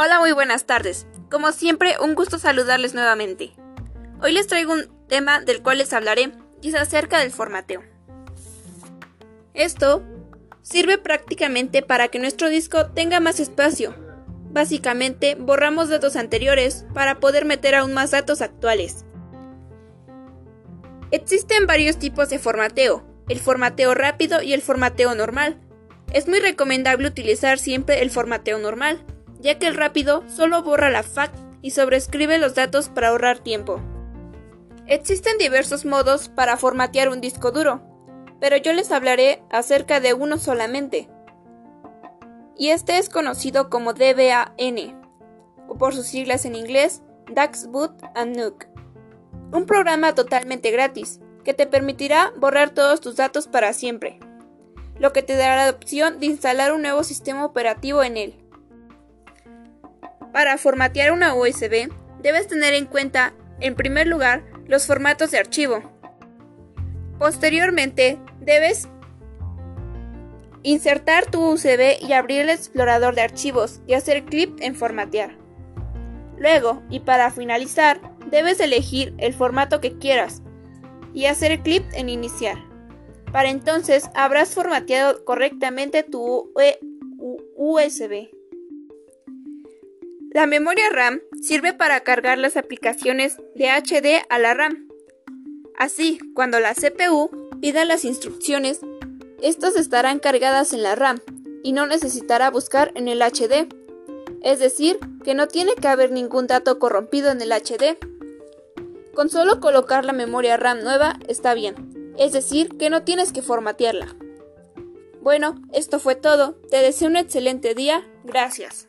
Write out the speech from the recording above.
Hola, muy buenas tardes. Como siempre, un gusto saludarles nuevamente. Hoy les traigo un tema del cual les hablaré y es acerca del formateo. Esto sirve prácticamente para que nuestro disco tenga más espacio. Básicamente, borramos datos anteriores para poder meter aún más datos actuales. Existen varios tipos de formateo, el formateo rápido y el formateo normal. Es muy recomendable utilizar siempre el formateo normal, ya que el rápido solo borra la FAT y sobrescribe los datos para ahorrar tiempo. Existen diversos modos para formatear un disco duro, pero yo les hablaré acerca de uno solamente. Y este es conocido como DBAN, o por sus siglas en inglés, DAX Boot and Nuke. Un programa totalmente gratis, que te permitirá borrar todos tus datos para siempre, lo que te dará la opción de instalar un nuevo sistema operativo en él. Para formatear una USB, debes tener en cuenta, en primer lugar, los formatos de archivo. Posteriormente, debes insertar tu USB y abrir el explorador de archivos y hacer clic en formatear. Luego, y para finalizar, debes elegir el formato que quieras y hacer clic en iniciar. Para entonces habrás formateado correctamente tu USB. La memoria RAM sirve para cargar las aplicaciones de HD a la RAM. Así, cuando la CPU pida las instrucciones, estas estarán cargadas en la RAM y no necesitará buscar en el HD. Es decir, que no tiene que haber ningún dato corrompido en el HD. Con solo colocar la memoria RAM nueva está bien, es decir, que no tienes que formatearla. Bueno, esto fue todo. Te deseo un excelente día. Gracias.